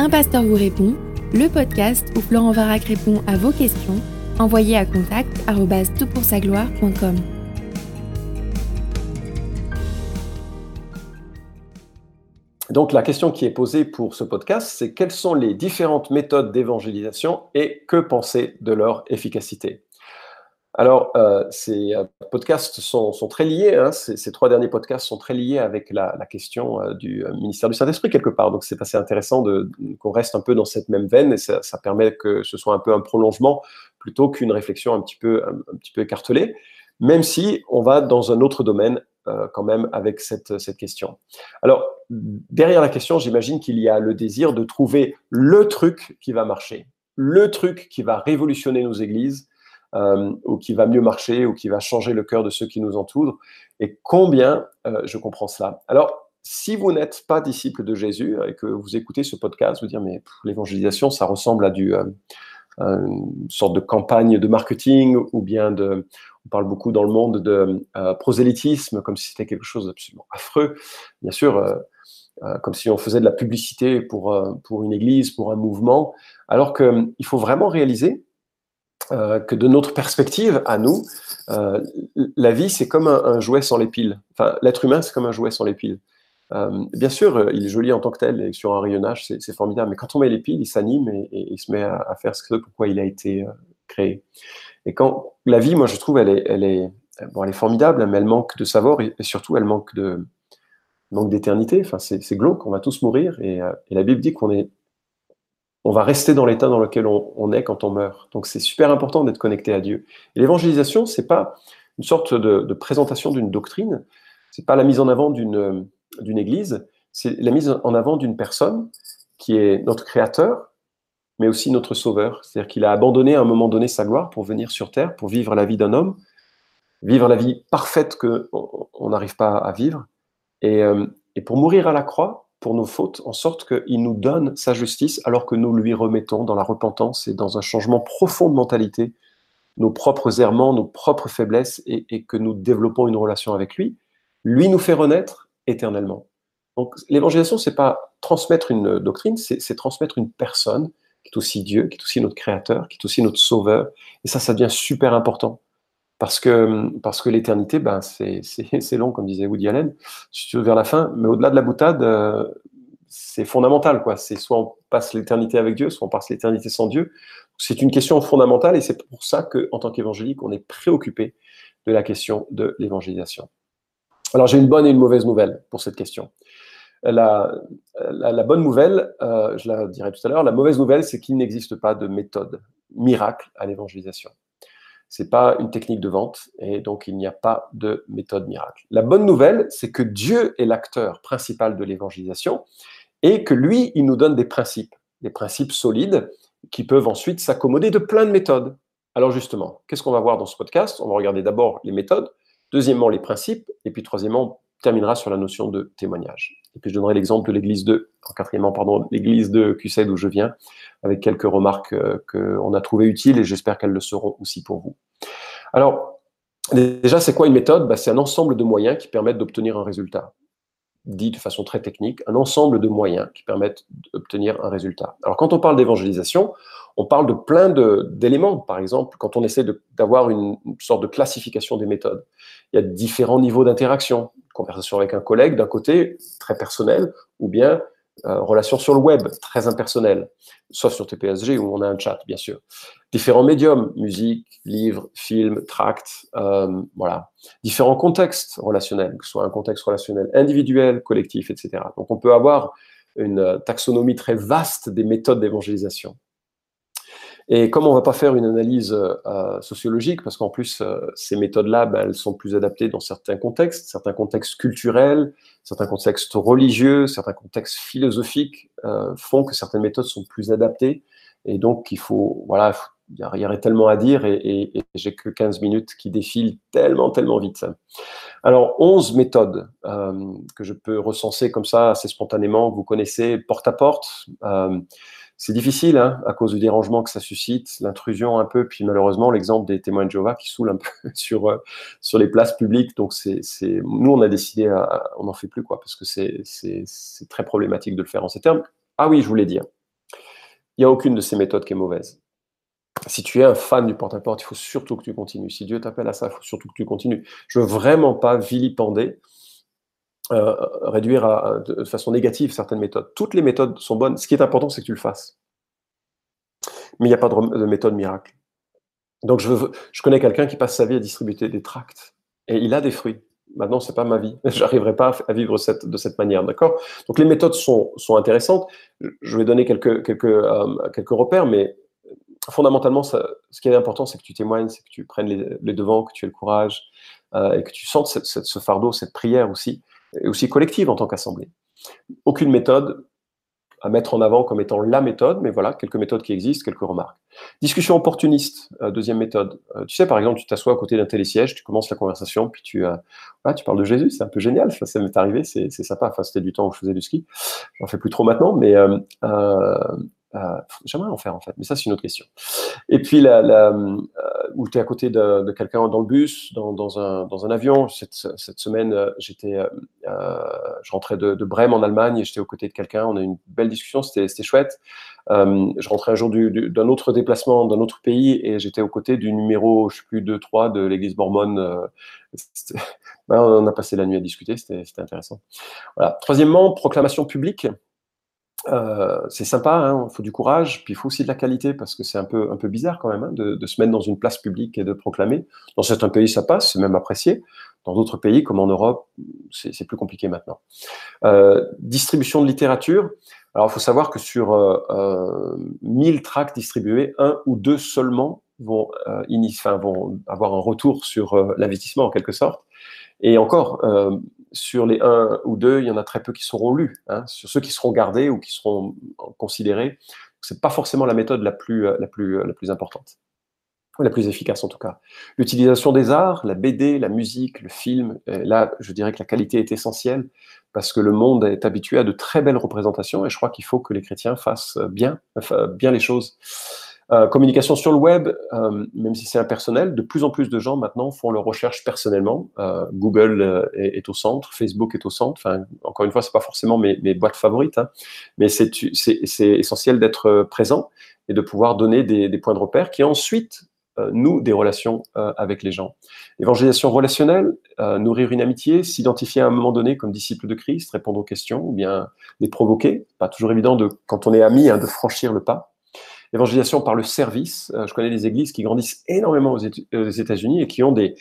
Un pasteur vous répond, le podcast où Florent Varac répond à vos questions, envoyez à contact gloire.com Donc la question qui est posée pour ce podcast, c'est quelles sont les différentes méthodes d'évangélisation et que penser de leur efficacité? Alors, euh, ces euh, podcasts sont, très liés, hein. ces, trois derniers podcasts sont très liés avec la, question euh, du ministère du Saint-Esprit quelque part. Donc, c'est assez intéressant qu'on reste un peu dans cette même veine et ça, permet que ce soit un peu un prolongement plutôt qu'une réflexion un petit, peu, écartelée, même si on va dans un autre domaine quand même avec cette question. Alors, derrière la question, j'imagine qu'il y a le désir de trouver le truc qui va marcher, le truc qui va révolutionner nos églises euh, ou qui va mieux marcher, ou qui va changer le cœur de ceux qui nous entourent. Et combien euh, je comprends cela. Alors, si vous n'êtes pas disciple de Jésus et que vous écoutez ce podcast, vous dire mais l'évangélisation, ça ressemble à du, euh, une sorte de campagne de marketing ou bien on parle beaucoup dans le monde de prosélytisme comme si c'était quelque chose d'absolument affreux. Bien sûr, comme si on faisait de la publicité pour, pour une église, pour un mouvement, alors qu'il faut vraiment réaliser euh, que de notre perspective à nous, euh, la vie, c'est comme un, jouet sans les piles. Enfin, l'être humain, c'est comme un jouet sans les piles. Euh, bien sûr, il est joli en tant que tel, et sur un rayonnage, c'est formidable. Mais quand on met les piles, il s'anime et, il se met à, faire ce pourquoi il a été créé. Et quand la vie, moi, je trouve, elle est, bon, elle est formidable, mais elle manque de savoir et, surtout, elle manque de manque d'éternité. Enfin, c'est glauque, on va tous mourir. Et la Bible dit qu'on est on va rester dans l'état dans lequel on, est quand on meurt. Donc c'est super important d'être connecté à Dieu. Et l'évangélisation, c'est pas une sorte de, présentation d'une doctrine, c'est pas la mise en avant d'une église, c'est la mise en avant d'une personne qui est notre créateur, mais aussi notre sauveur. C'est-à-dire qu'il a abandonné à un moment donné sa gloire pour venir sur terre, pour vivre la vie d'un homme, vivre la vie parfaite que on n'arrive pas à vivre, euh, et pour mourir à la croix pour nos fautes, en sorte qu'il nous donne sa justice alors que nous lui remettons dans la repentance et dans un changement profond de mentalité nos propres errements, nos propres faiblesses et, que nous développons une relation avec lui. Lui nous fait renaître éternellement. Donc l'évangélisation, c'est pas transmettre une doctrine, c'est transmettre une personne qui est aussi Dieu, qui est aussi notre créateur, qui est aussi notre sauveur. Et ça, ça devient super important. Parce que, parce que l'éternité, ben, c'est long, comme disait Woody Allen, vers la fin, mais au-delà de la boutade, euh, c'est fondamental. quoi. C'est soit on passe l'éternité avec Dieu, soit on passe l'éternité sans Dieu. C'est une question fondamentale et c'est pour ça qu'en tant qu'évangélique, on est préoccupé de la question de l'évangélisation. Alors j'ai une bonne et une mauvaise nouvelle pour cette question. La, la, bonne nouvelle, euh, je la dirai tout à l'heure, la mauvaise nouvelle, c'est qu'il n'existe pas de méthode miracle à l'évangélisation c'est pas une technique de vente et donc il n'y a pas de méthode miracle. La bonne nouvelle, c'est que Dieu est l'acteur principal de l'évangélisation et que lui, il nous donne des principes, des principes solides qui peuvent ensuite s'accommoder de plein de méthodes. Alors justement, qu'est-ce qu'on va voir dans ce podcast? On va regarder d'abord les méthodes, deuxièmement les principes et puis troisièmement, terminera sur la notion de témoignage. Et puis je donnerai l'exemple de l'église de, en pardon, l'église de QCED où je viens, avec quelques remarques euh, qu'on a trouvées utiles et j'espère qu'elles le seront aussi pour vous. Alors, déjà, c'est quoi une méthode? Bah, C'est un ensemble de moyens qui permettent d'obtenir un résultat. Dit de façon très technique, un ensemble de moyens qui permettent d'obtenir un résultat. Alors, quand on parle d'évangélisation, on parle de plein d'éléments. Par exemple, quand on essaie d'avoir une, sorte de classification des méthodes, il y a différents niveaux d'interaction. Conversation avec un collègue, d'un côté, très personnel, ou bien euh, relation sur le web, très impersonnelle, sauf sur TPSG où on a un chat, bien sûr. Différents médiums, musique, livres, films, tracts, euh, voilà. Différents contextes relationnels, que ce soit un contexte relationnel individuel, collectif, etc. Donc on peut avoir une taxonomie très vaste des méthodes d'évangélisation. Et comme on ne va pas faire une analyse euh, sociologique, parce qu'en plus, euh, ces méthodes-là, ben, elles sont plus adaptées dans certains contextes, certains contextes culturels, certains contextes religieux, certains contextes philosophiques euh, font que certaines méthodes sont plus adaptées. Et donc, il faut, voilà, il y, aurait tellement à dire et, et, et j'ai que 15 minutes qui défilent tellement, tellement vite. Alors, 11 méthodes que je peux recenser comme ça assez spontanément. Vous connaissez porte à porte. C'est difficile hein, à cause du dérangement que ça suscite, l'intrusion un peu, puis malheureusement l'exemple des témoins de Jéhovah qui saoulent un peu sur, euh, sur les places publiques. Donc c'est, nous on a décidé, on n'en fait plus quoi, parce que c'est, très problématique de le faire en ces termes. Ah oui, je voulais dire, Il n'y a aucune de ces méthodes qui est mauvaise. Si tu es un fan du porte-à-porte, il faut surtout que tu continues. Si Dieu t'appelle à ça, il faut surtout que tu continues. Je veux vraiment pas vilipender, euh, réduire de façon négative certaines méthodes. Toutes les méthodes sont bonnes. Ce qui est important, c'est que tu le fasses. Mais il n'y a pas de, méthode miracle. Donc, je, connais quelqu'un qui passe sa vie à distribuer des tracts et il a des fruits. Maintenant, c'est pas ma vie. J'arriverai pas à vivre de cette manière, d'accord? Donc, les méthodes sont, intéressantes. Je vais donner quelques, euh, repères, mais fondamentalement, ce qui est important, c'est que tu témoignes, c'est que tu prennes les, devants, que tu aies le courage euh, et que tu sentes ce fardeau, cette prière aussi, et aussi collective en tant qu'assemblée. Aucune méthode à mettre en avant comme étant la méthode, mais voilà, quelques méthodes qui existent, quelques remarques. Discussion opportuniste, euh, deuxième méthode. Euh, tu sais, par exemple, tu t'assois à côté d'un télésiège, tu commences la conversation, puis tu, euh, tu parles de Jésus, c'est un peu génial, ça m'est arrivé, c'est sympa. Enfin, c'était du temps où je faisais du ski, j'en fais plus trop maintenant, mais euh, j'aimerais en faire en fait, mais ça c'est une autre question. Et puis la, euh, où tu es à côté de, quelqu'un dans le bus, dans, un, dans un avion. Cette, semaine, euh, j'étais, je rentrais de, Brême en Allemagne et j'étais aux côtés de quelqu'un. On a eu une belle discussion, c'était chouette. je rentrais un jour d'un autre déplacement d'un autre pays et j'étais aux côtés du numéro, je sais plus, 2, 3 de l'église mormone. on a passé la nuit à discuter, c'était intéressant. Voilà. Troisièmement, proclamation publique. Euh, c'est sympa, hein, il faut du courage, puis il faut aussi de la qualité, parce que c'est un peu, un peu bizarre quand même hein, de, se mettre dans une place publique et de proclamer. Dans certains pays, ça passe, c'est même apprécié. Dans d'autres pays, comme en Europe, c'est plus compliqué maintenant. Euh, distribution de littérature. Alors, il faut savoir que sur euh, 1000 euh, tracts distribués, un ou deux seulement vont, enfin, vont avoir un retour sur l'investissement, en quelque sorte. Et encore, sur les un ou deux, il y en a très peu qui seront lus. Hein. Sur ceux qui seront gardés ou qui seront considérés, c'est pas forcément la méthode la plus, la plus, la plus importante, la plus efficace en tout cas. L'utilisation des arts, la BD, la musique, le film, là, je dirais que la qualité est essentielle parce que le monde est habitué à de très belles représentations et je crois qu'il faut que les chrétiens fassent bien, bien les choses. Euh, communication sur le web, euh, même si c'est impersonnel, de plus en plus de gens maintenant font leurs recherches personnellement. Euh, Google est, au centre, Facebook est au centre. Enfin, encore une fois, c'est pas forcément mes, mes boîtes favorites, hein, mais c'est essentiel d'être présent et de pouvoir donner des, des, points de repère qui ensuite nouent des relations avec les gens. Évangélisation relationnelle, nourrir une amitié, s'identifier à un moment donné comme disciple de Christ, répondre aux questions ou bien les provoquer. Pas toujours évident de, quand on est ami, hein, de franchir le pas. Évangélisation par le service. Euh, je connais des églises qui grandissent énormément aux États-Unis et qui ont des,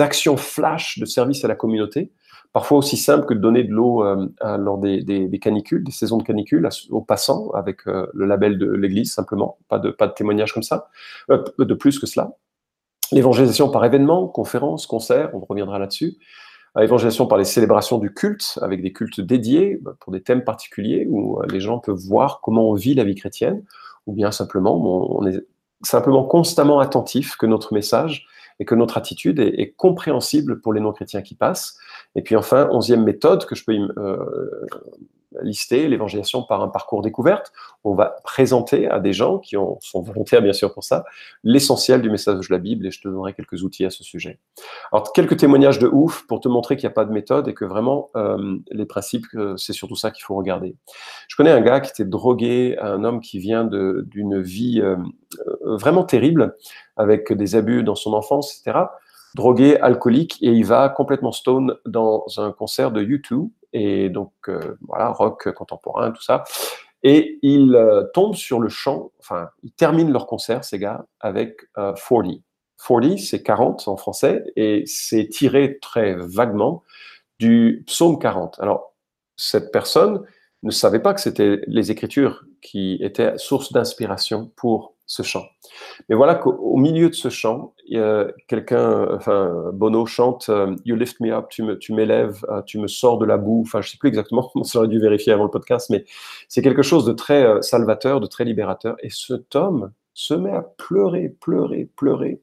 actions flash de service à la communauté, parfois aussi simples que de donner de l'eau euh, lors des, canicules, des saisons de canicules aux passants avec euh, le label de l'église simplement, pas de, pas de témoignage comme ça, de plus que cela. L'évangélisation par événements, conférences, concerts, on reviendra là-dessus. Évangélisation par les célébrations du culte, avec des cultes dédiés pour des thèmes particuliers où les gens peuvent voir comment on vit la vie chrétienne ou bien simplement on est simplement constamment attentif que notre message et que notre attitude est, compréhensible pour les non-chrétiens qui passent. Et puis enfin, onzième méthode que je peux euh, lister l'évangélisation par un parcours découverte. On va présenter à des gens qui ont, sont volontaires, bien sûr, pour ça, l'essentiel du message de la Bible et je te donnerai quelques outils à ce sujet. Alors, quelques témoignages de ouf pour te montrer qu'il n'y a pas de méthode et que vraiment, euh, les principes, euh, c'est surtout ça qu'il faut regarder. Je connais un gars qui était drogué, un homme qui vient d'une vie euh, vraiment terrible, avec des abus dans son enfance, etc drogué, alcoolique, et il va complètement stone dans un concert de U2, et donc euh, voilà, rock contemporain, tout ça. Et il euh, tombe sur le chant, enfin, ils terminent leur concert, ces gars, avec 40. Euh, 40, c'est 40 en français, et c'est tiré très vaguement du psaume 40. Alors, cette personne ne savait pas que c'était les Écritures qui étaient source d'inspiration pour ce chant. Mais voilà qu'au milieu de ce chant, quelqu'un, enfin Bono chante euh, You lift me up, tu m'élèves, tu, euh, tu me sors de la boue. Enfin, je sais plus exactement, on aurait dû vérifier avant le podcast, mais c'est quelque chose de très euh, salvateur, de très libérateur. Et cet homme se met à pleurer, pleurer, pleurer.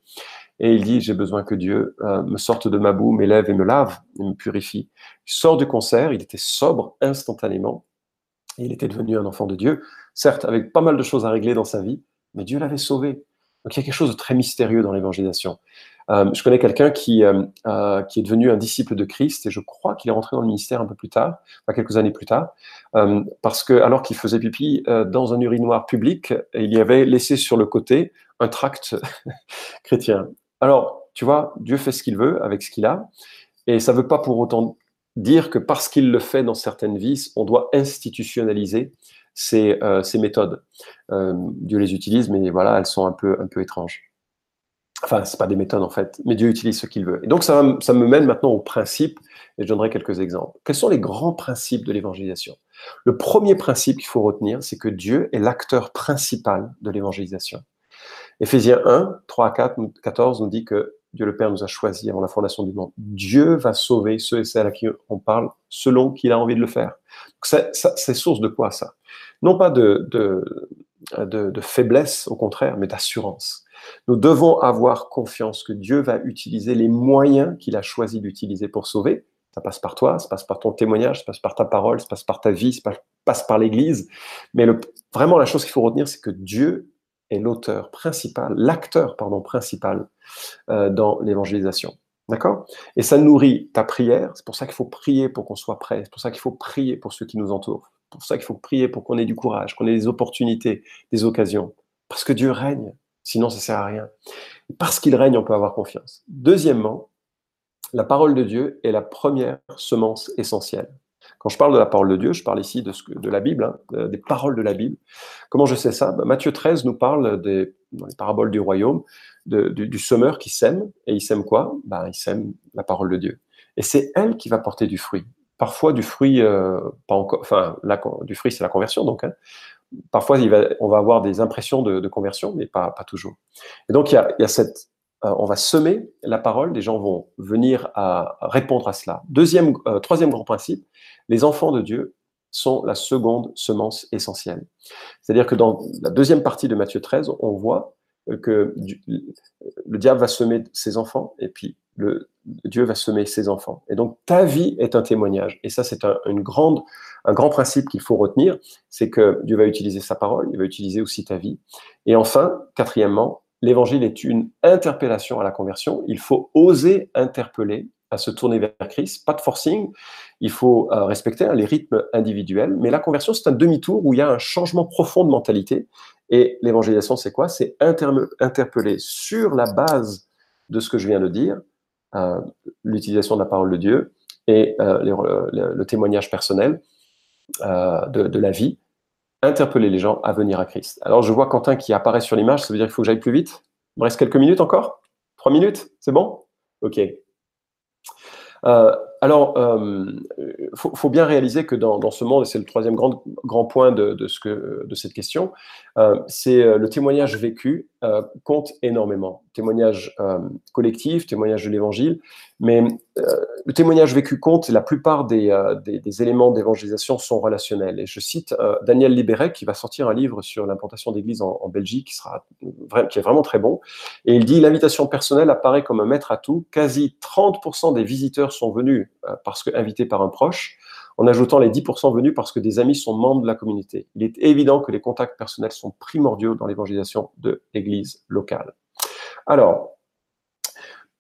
Et il dit, j'ai besoin que Dieu me sorte de ma boue, m'élève et me lave et me purifie. Il sort du concert, il était sobre instantanément. il était devenu un enfant de Dieu, certes avec pas mal de choses à régler dans sa vie, mais Dieu l'avait sauvé. Donc il y a quelque chose de très mystérieux dans l'évangélisation. Euh, je connais quelqu'un qui, euh, euh, qui est devenu un disciple de Christ et je crois qu'il est rentré dans le ministère un peu plus tard, enfin quelques années plus tard, parce que alors qu'il faisait pipi dans un urinoir public, il y avait laissé sur le côté un tract chrétien. Alors, tu vois, Dieu fait ce qu'il veut avec ce qu'il a, et ça ne veut pas pour autant dire que parce qu'il le fait dans certaines vies, on doit institutionnaliser ces, ces méthodes. Dieu les utilise, mais voilà, elles sont un peu, un peu étranges. Enfin, ce pas des méthodes en fait, mais Dieu utilise ce qu'il veut. Et donc, ça, ça, me mène maintenant au principe, et je donnerai quelques exemples. Quels sont les grands principes de l'évangélisation? Le premier principe qu'il faut retenir, c'est que Dieu est l'acteur principal de l'évangélisation. Éphésiens 1, 3 à 4, 14 nous dit que Dieu le Père nous a choisis avant la fondation du monde. Dieu va sauver ceux et celles à qui on parle selon qu'il a envie de le faire. C'est source de quoi ça? Non pas de, de, de, faiblesse, au contraire, mais d'assurance. Nous devons avoir confiance que Dieu va utiliser les moyens qu'il a choisi d'utiliser pour sauver. Ça passe par toi, ça passe par ton témoignage, ça passe par ta parole, ça passe par ta vie, ça passe par l'Église. Mais vraiment, la chose qu'il faut retenir, c'est que Dieu est l'auteur principal, l'acteur pardon principal euh, dans l'évangélisation. D'accord? Et ça nourrit ta prière. C'est pour ça qu'il faut prier pour qu'on soit prêt. C'est pour ça qu'il faut prier pour ceux qui nous entourent. Pour ça qu'il faut prier pour qu'on ait du courage, qu'on ait des opportunités, des occasions. Parce que Dieu règne. Sinon, ça sert à rien. Parce qu'il règne, on peut avoir confiance. Deuxièmement, la parole de Dieu est la première semence essentielle. Quand je parle de la parole de Dieu, je parle ici de, la Bible, hein, des paroles de la Bible. Comment je sais ça? Ben, Matthieu 13 nous parle des, dans les paraboles du royaume du, semeur qui sème. Et il sème quoi? Ben, Il sème la parole de Dieu. Et c'est elle qui va porter du fruit. Parfois du fruit, euh, pas encore, enfin, du fruit c'est la conversion donc. Hein, parfois, on va avoir des impressions de, conversion, mais pas, toujours. Et donc, il y a, cette, euh, on va semer la parole, les gens vont venir à, répondre à cela. Deuxième, euh, troisième grand principe, les enfants de Dieu sont la seconde semence essentielle. C'est-à-dire que dans la deuxième partie de Matthieu 13, on voit que le diable va semer ses enfants et puis le, Dieu va semer ses enfants. Et donc ta vie est un témoignage. Et ça, c'est un, une grande, un grand principe qu'il faut retenir, c'est que Dieu va utiliser sa parole, il va utiliser aussi ta vie. Et enfin, quatrièmement, l'évangile est une interpellation à la conversion. Il faut oser interpeller à se tourner vers Christ, pas de forcing, il faut euh, respecter hein, les rythmes individuels, mais la conversion, c'est un demi-tour où il y a un changement profond de mentalité, et l'évangélisation, c'est quoi? C'est interpeller sur la base de ce que je viens de dire, l'utilisation de la parole de Dieu et euh, le, témoignage personnel euh, de, la vie, interpeller les gens à venir à Christ. Alors je vois Quentin qui apparaît sur l'image, ça veut dire qu'il faut que j'aille plus vite. Il me reste quelques minutes encore? Trois minutes? C'est bon? Ok. Alors, il faut, bien réaliser que dans, ce monde, et c'est le troisième grand, grand point de, ce que, de cette question, c'est le témoignage vécu compte énormément témoignage euh, collectif, témoignage de l'évangile, mais euh, le témoignage vécu compte et la plupart des, euh, des, éléments d'évangélisation sont relationnels. Et je cite Daniel Libérec qui va sortir un livre sur l'implantation d'église en, Belgique qui, sera, qui est vraiment très bon. Et il dit l'invitation personnelle apparaît comme un maître à tout. Quasi 30% des visiteurs sont venus parce que invités par un proche en ajoutant les 10% venus parce que des amis sont membres de la communauté. Il est évident que les contacts personnels sont primordiaux dans l'évangélisation de l'Église locale. Alors,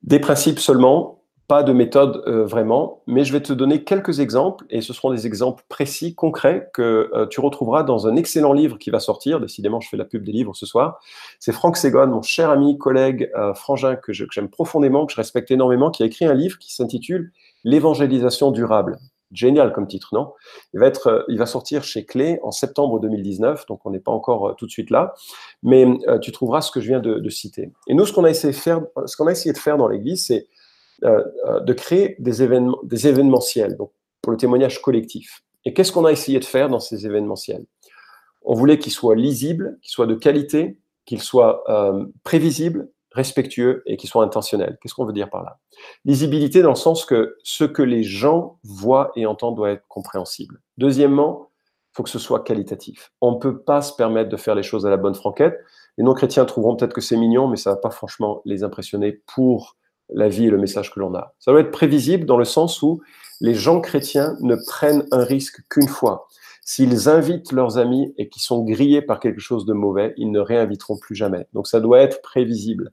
des principes seulement, pas de méthode euh, vraiment, mais je vais te donner quelques exemples, et ce seront des exemples précis, concrets, que euh, tu retrouveras dans un excellent livre qui va sortir. Décidément, je fais la pub des livres ce soir. C'est Franck Segon, mon cher ami, collègue, euh, frangin, que j'aime profondément, que je respecte énormément, qui a écrit un livre qui s'intitule L'évangélisation durable. Génial comme titre, non? Il va, sortir chez Clé en septembre 2019, donc on n'est pas encore tout de suite là, mais tu trouveras ce que je viens de, citer. Et nous, ce qu'on a ce qu'on a essayé de faire dans l'Église, c'est de créer des, événements, des événementiels, donc pour le témoignage collectif. Et qu'est-ce qu'on a essayé de faire dans ces événementiels? On voulait qu'ils soient lisibles, qu'ils soient de qualité, qu'ils soient prévisibles respectueux et qui soit intentionnel. Qu'est-ce qu'on veut dire par là? Lisibilité dans le sens que ce que les gens voient et entendent doit être compréhensible. Deuxièmement, il faut que ce soit qualitatif. On ne peut pas se permettre de faire les choses à la bonne franquette. Les non-chrétiens trouveront peut-être que c'est mignon, mais ça ne va pas franchement les impressionner pour la vie et le message que l'on a. Ça doit être prévisible dans le sens où les gens chrétiens ne prennent un risque qu'une fois. S'ils invitent leurs amis et qui sont grillés par quelque chose de mauvais, ils ne réinviteront plus jamais. Donc ça doit être prévisible.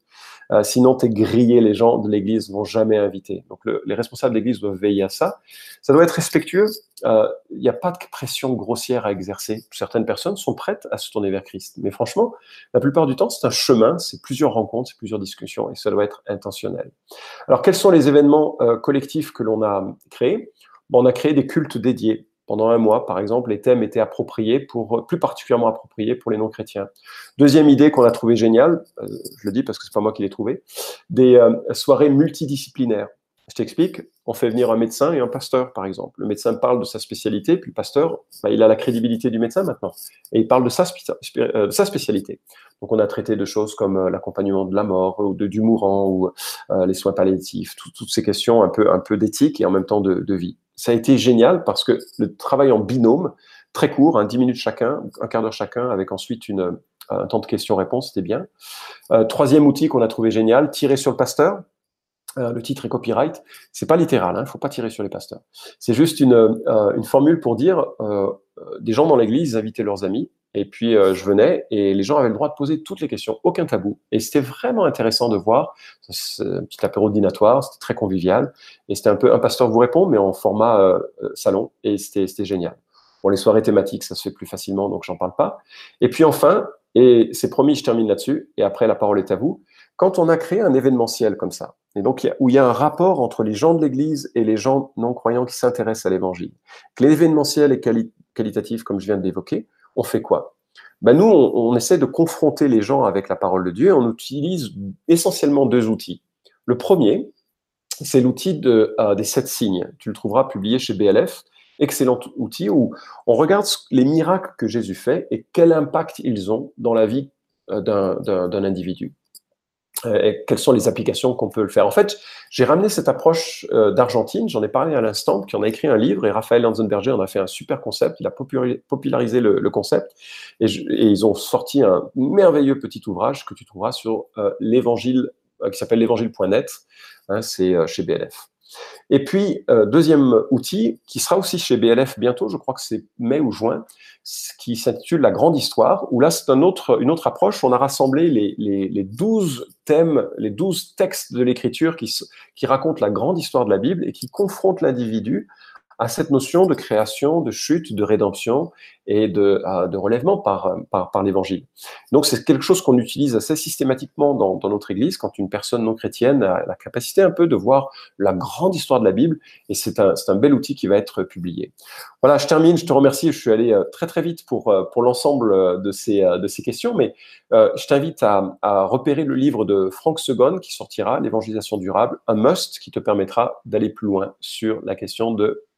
Euh, sinon, tu es grillé, les gens de l'Église vont jamais inviter. Donc, les responsables de l'Église doivent veiller à ça. Ça doit être respectueux. Il euh, n'y a pas de pression grossière à exercer. Certaines personnes sont prêtes à se tourner vers Christ. Mais franchement, la plupart du temps, c'est un chemin, c'est plusieurs rencontres, c'est plusieurs discussions, et ça doit être intentionnel. Alors, quels sont les événements euh, collectifs que l'on a créés? Bon, On a créé des cultes dédiés pendant un mois, par exemple, les thèmes étaient appropriés pour, plus particulièrement appropriés pour les non-chrétiens. Deuxième idée qu'on a trouvée géniale, euh, je le dis parce que c'est pas moi qui l'ai trouvé, des euh, soirées multidisciplinaires. Je t'explique, on fait venir un médecin et un pasteur, par exemple. Le médecin parle de sa spécialité, puis le pasteur, bah, il a la crédibilité du médecin maintenant, et il parle de sa, euh, spécialité. Donc on a traité de choses comme l'accompagnement de la mort, ou du mourant, ou les soins palliatifs, toutes ces questions un peu, d'éthique et en même temps de vie ça a été génial parce que le travail en binôme, très court, hein, 10 minutes chacun, un quart d'heure chacun, avec ensuite une, un temps de questions-réponses, c'était bien. Euh, troisième outil qu'on a trouvé génial, tirer sur le pasteur. Euh, le titre est copyright. C'est pas littéral, il hein, ne faut pas tirer sur les pasteurs. C'est juste une, euh, une, formule pour dire euh, des gens dans l'église invitaient leurs amis et puis euh, je venais et les gens avaient le droit de poser toutes les questions, aucun tabou. Et c'était vraiment intéressant de voir un petit apéro dînatoire, c'était très convivial. Et c'était un peu un pasteur vous répond, mais en format euh, euh, salon. Et c'était génial. Bon, les soirées thématiques, ça se fait plus facilement, donc j'en parle pas. Et puis enfin, et c'est promis, je termine là-dessus, et après la parole est à vous. Quand on a créé un événementiel comme ça, et donc où il y a un rapport entre les gens de l'Église et les gens non croyants qui s'intéressent à l'Évangile, que l'événementiel est qualitatif, comme je viens de l'évoquer, on fait quoi? Ben Nous, on, essaie de confronter les gens avec la parole de Dieu on utilise essentiellement deux outils. Le premier, c'est l'outil euh, des sept signes. Tu le trouveras publié chez BLF. Excellent outil où on regarde les miracles que Jésus fait et quel impact ils ont dans la vie euh, d'un individu. Euh, et quelles sont les applications qu'on peut le faire. En fait, j'ai ramené cette approche euh, d'Argentine, j'en ai parlé à l'instant, qui en a écrit un livre, et Raphaël Lanzenberger en a fait un super concept, il a popularisé le, concept, et, ils ont sorti un merveilleux petit ouvrage que tu trouveras sur euh, l'évangile, qui s'appelle l'évangile.net, hein, c'est chez BLF. Et puis, euh, deuxième outil, qui sera aussi chez BLF bientôt, je crois que c'est mai ou juin, qui s'intitule La Grande Histoire, où là, c'est une autre approche. On a rassemblé les, les, les 12 thèmes, les 12 textes de l'Écriture qui racontent la grande histoire de la Bible et qui confrontent l'individu à cette notion de création, de chute, de rédemption et de, de relèvement par, par, l'Évangile. Donc c'est quelque chose qu'on utilise assez systématiquement dans, notre Église quand une personne non chrétienne a la capacité un peu de voir la grande histoire de la Bible et c'est un, bel outil qui va être publié. Voilà, je termine, je te remercie, je suis allé euh, très très vite pour, euh, l'ensemble de ces, euh, questions, mais je t'invite à, à repérer le livre de Frank Segon qui sortira, L'évangélisation durable, un must qui te permettra d'aller plus loin sur la question de euh,